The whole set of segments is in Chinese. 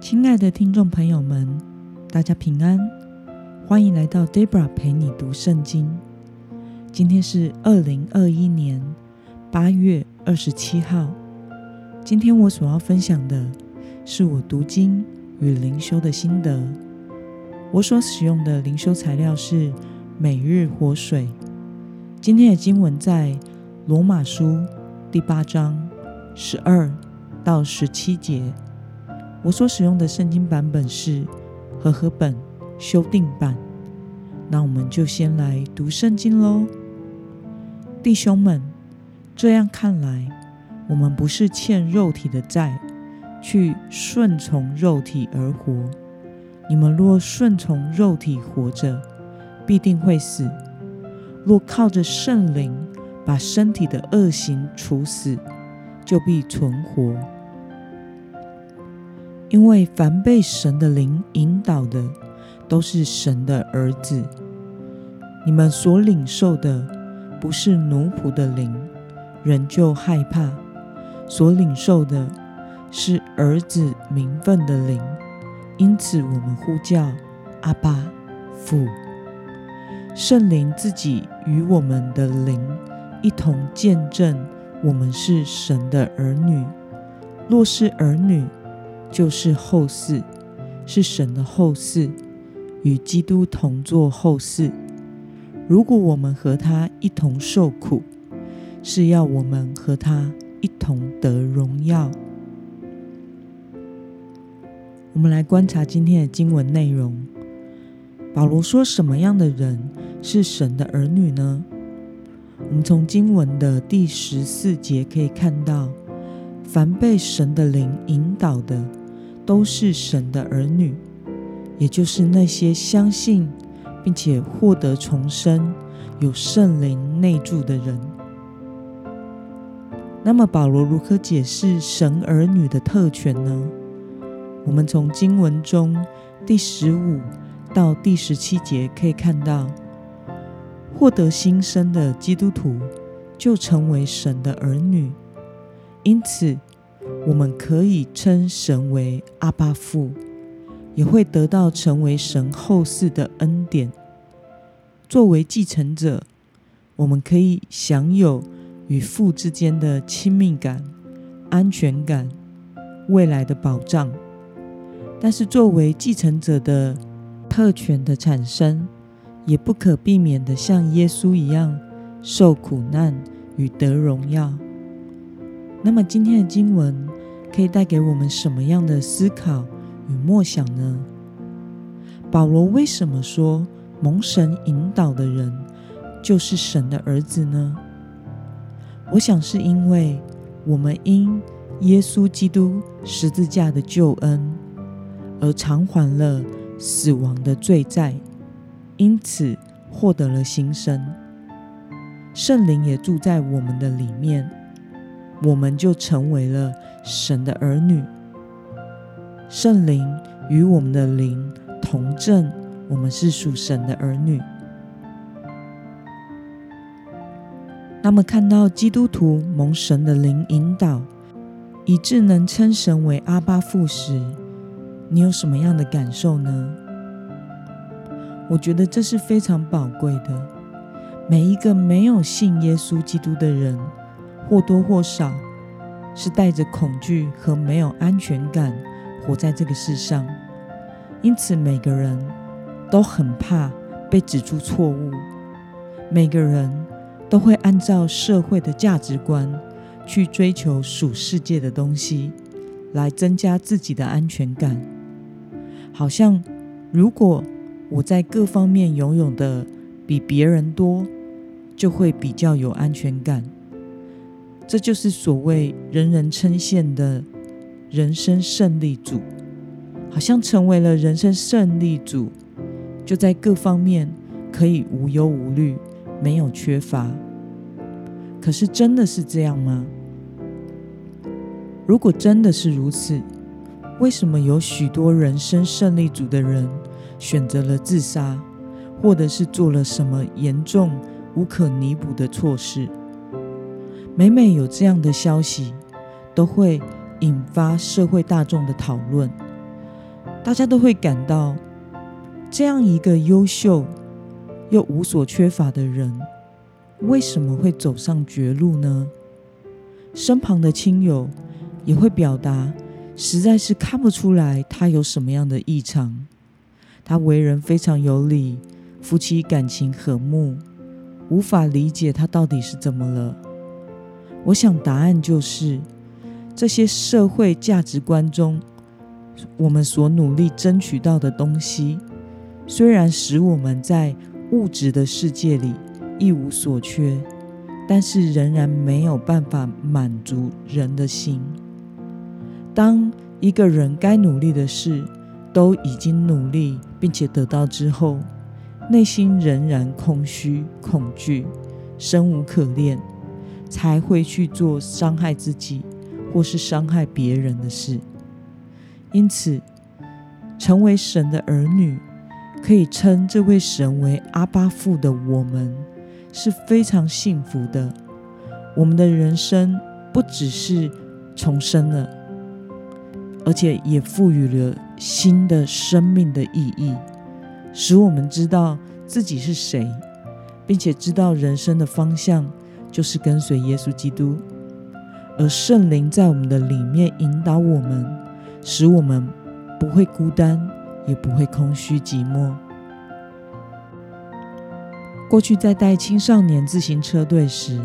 亲爱的听众朋友们，大家平安，欢迎来到 Debra 陪你读圣经。今天是二零二一年八月二十七号。今天我所要分享的是我读经与灵修的心得。我所使用的灵修材料是每日活水。今天的经文在罗马书第八章十二到十七节。我所使用的圣经版本是和合本修订版。那我们就先来读圣经喽，弟兄们，这样看来，我们不是欠肉体的债，去顺从肉体而活。你们若顺从肉体活着，必定会死；若靠着圣灵把身体的恶行处死，就必存活。因为凡被神的灵引导的，都是神的儿子。你们所领受的不是奴仆的灵，人就害怕；所领受的是儿子名分的灵，因此我们呼叫阿爸父。圣灵自己与我们的灵一同见证，我们是神的儿女。若是儿女，就是后嗣，是神的后嗣，与基督同作后嗣。如果我们和他一同受苦，是要我们和他一同得荣耀。我们来观察今天的经文内容。保罗说：“什么样的人是神的儿女呢？”我们从经文的第十四节可以看到，凡被神的灵引导的。都是神的儿女，也就是那些相信并且获得重生、有圣灵内住的人。那么，保罗如何解释神儿女的特权呢？我们从经文中第十五到第十七节可以看到，获得新生的基督徒就成为神的儿女，因此。我们可以称神为阿巴父，也会得到成为神后世的恩典。作为继承者，我们可以享有与父之间的亲密感、安全感、未来的保障。但是，作为继承者的特权的产生，也不可避免的像耶稣一样受苦难与得荣耀。那么，今天的经文。可以带给我们什么样的思考与默想呢？保罗为什么说蒙神引导的人就是神的儿子呢？我想是因为我们因耶稣基督十字架的救恩而偿还了死亡的罪债，因此获得了新生，圣灵也住在我们的里面。我们就成为了神的儿女，圣灵与我们的灵同证，我们是属神的儿女。那么，看到基督徒蒙神的灵引导，以致能称神为阿巴父时，你有什么样的感受呢？我觉得这是非常宝贵的。每一个没有信耶稣基督的人。或多或少是带着恐惧和没有安全感活在这个世上，因此每个人都很怕被指出错误，每个人都会按照社会的价值观去追求属世界的东西，来增加自己的安全感。好像如果我在各方面拥有的比别人多，就会比较有安全感。这就是所谓人人称羡的人生胜利组，好像成为了人生胜利组，就在各方面可以无忧无虑，没有缺乏。可是真的是这样吗？如果真的是如此，为什么有许多人生胜利组的人选择了自杀，或者是做了什么严重无可弥补的错事？每每有这样的消息，都会引发社会大众的讨论，大家都会感到，这样一个优秀又无所缺乏的人，为什么会走上绝路呢？身旁的亲友也会表达，实在是看不出来他有什么样的异常。他为人非常有礼，夫妻感情和睦，无法理解他到底是怎么了。我想答案就是，这些社会价值观中，我们所努力争取到的东西，虽然使我们在物质的世界里一无所缺。但是仍然没有办法满足人的心。当一个人该努力的事都已经努力并且得到之后，内心仍然空虚、恐惧、生无可恋，才会去做伤害自己或是伤害别人的事。因此，成为神的儿女，可以称这位神为阿巴父的我们。是非常幸福的。我们的人生不只是重生了，而且也赋予了新的生命的意义，使我们知道自己是谁，并且知道人生的方向就是跟随耶稣基督。而圣灵在我们的里面引导我们，使我们不会孤单，也不会空虚寂寞。过去在带青少年自行车队时，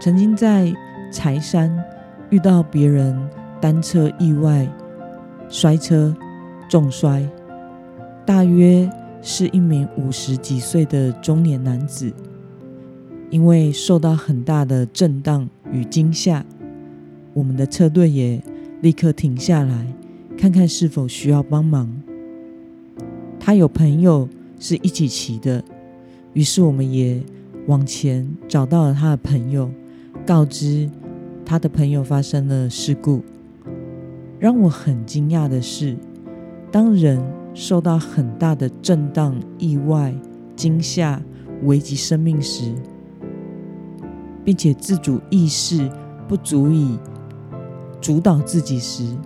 曾经在柴山遇到别人单车意外摔车重摔，大约是一名五十几岁的中年男子，因为受到很大的震荡与惊吓，我们的车队也立刻停下来，看看是否需要帮忙。他有朋友是一起骑的。于是我们也往前找到了他的朋友，告知他的朋友发生了事故。让我很惊讶的是，当人受到很大的震荡、意外、惊吓、危及生命时，并且自主意识不足以主导自己时，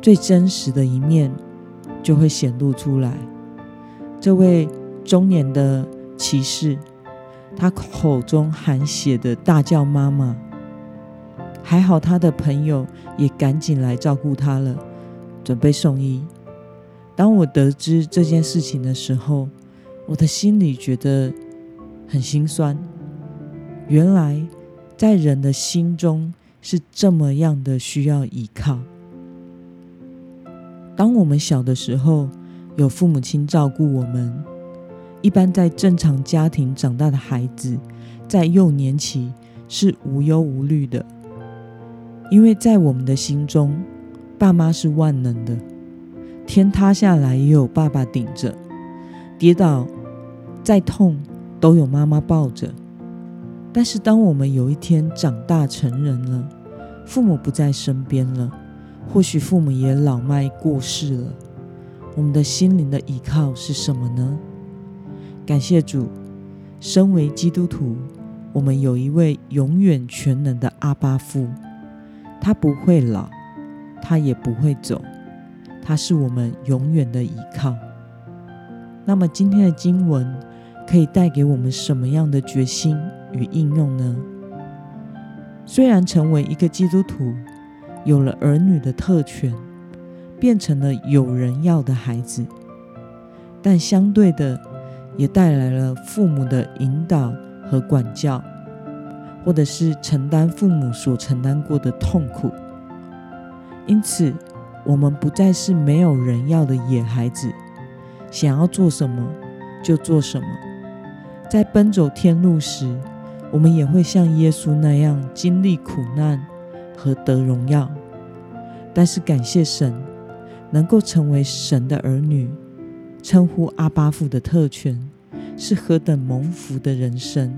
最真实的一面就会显露出来。这位中年的。骑士，他口中含血的大叫：“妈妈！”还好他的朋友也赶紧来照顾他了，准备送医。当我得知这件事情的时候，我的心里觉得很心酸。原来在人的心中是这么样的需要依靠。当我们小的时候，有父母亲照顾我们。一般在正常家庭长大的孩子，在幼年期是无忧无虑的，因为在我们的心中，爸妈是万能的，天塌下来也有爸爸顶着，跌倒再痛都有妈妈抱着。但是当我们有一天长大成人了，父母不在身边了，或许父母也老迈过世了，我们的心灵的依靠是什么呢？感谢主，身为基督徒，我们有一位永远全能的阿巴父，他不会老，他也不会走，他是我们永远的依靠。那么今天的经文可以带给我们什么样的决心与应用呢？虽然成为一个基督徒，有了儿女的特权，变成了有人要的孩子，但相对的。也带来了父母的引导和管教，或者是承担父母所承担过的痛苦。因此，我们不再是没有人要的野孩子，想要做什么就做什么。在奔走天路时，我们也会像耶稣那样经历苦难和得荣耀。但是，感谢神，能够成为神的儿女。称呼阿巴父的特权是何等蒙福的人生！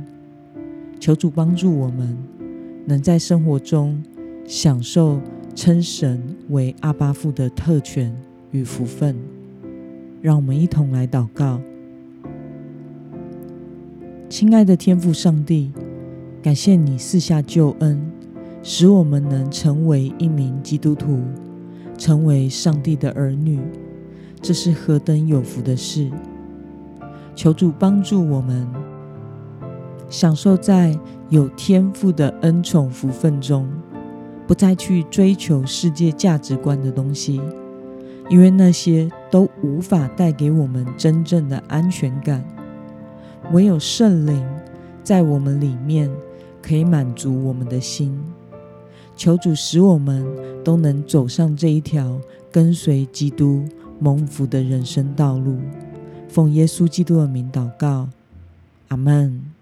求主帮助我们，能在生活中享受称神为阿巴父的特权与福分。让我们一同来祷告：亲爱的天父上帝，感谢你四下救恩，使我们能成为一名基督徒，成为上帝的儿女。这是何等有福的事！求主帮助我们，享受在有天赋的恩宠福分中，不再去追求世界价值观的东西，因为那些都无法带给我们真正的安全感。唯有圣灵在我们里面，可以满足我们的心。求主使我们都能走上这一条跟随基督蒙福的人生道路。奉耶稣基督的名祷告，阿门。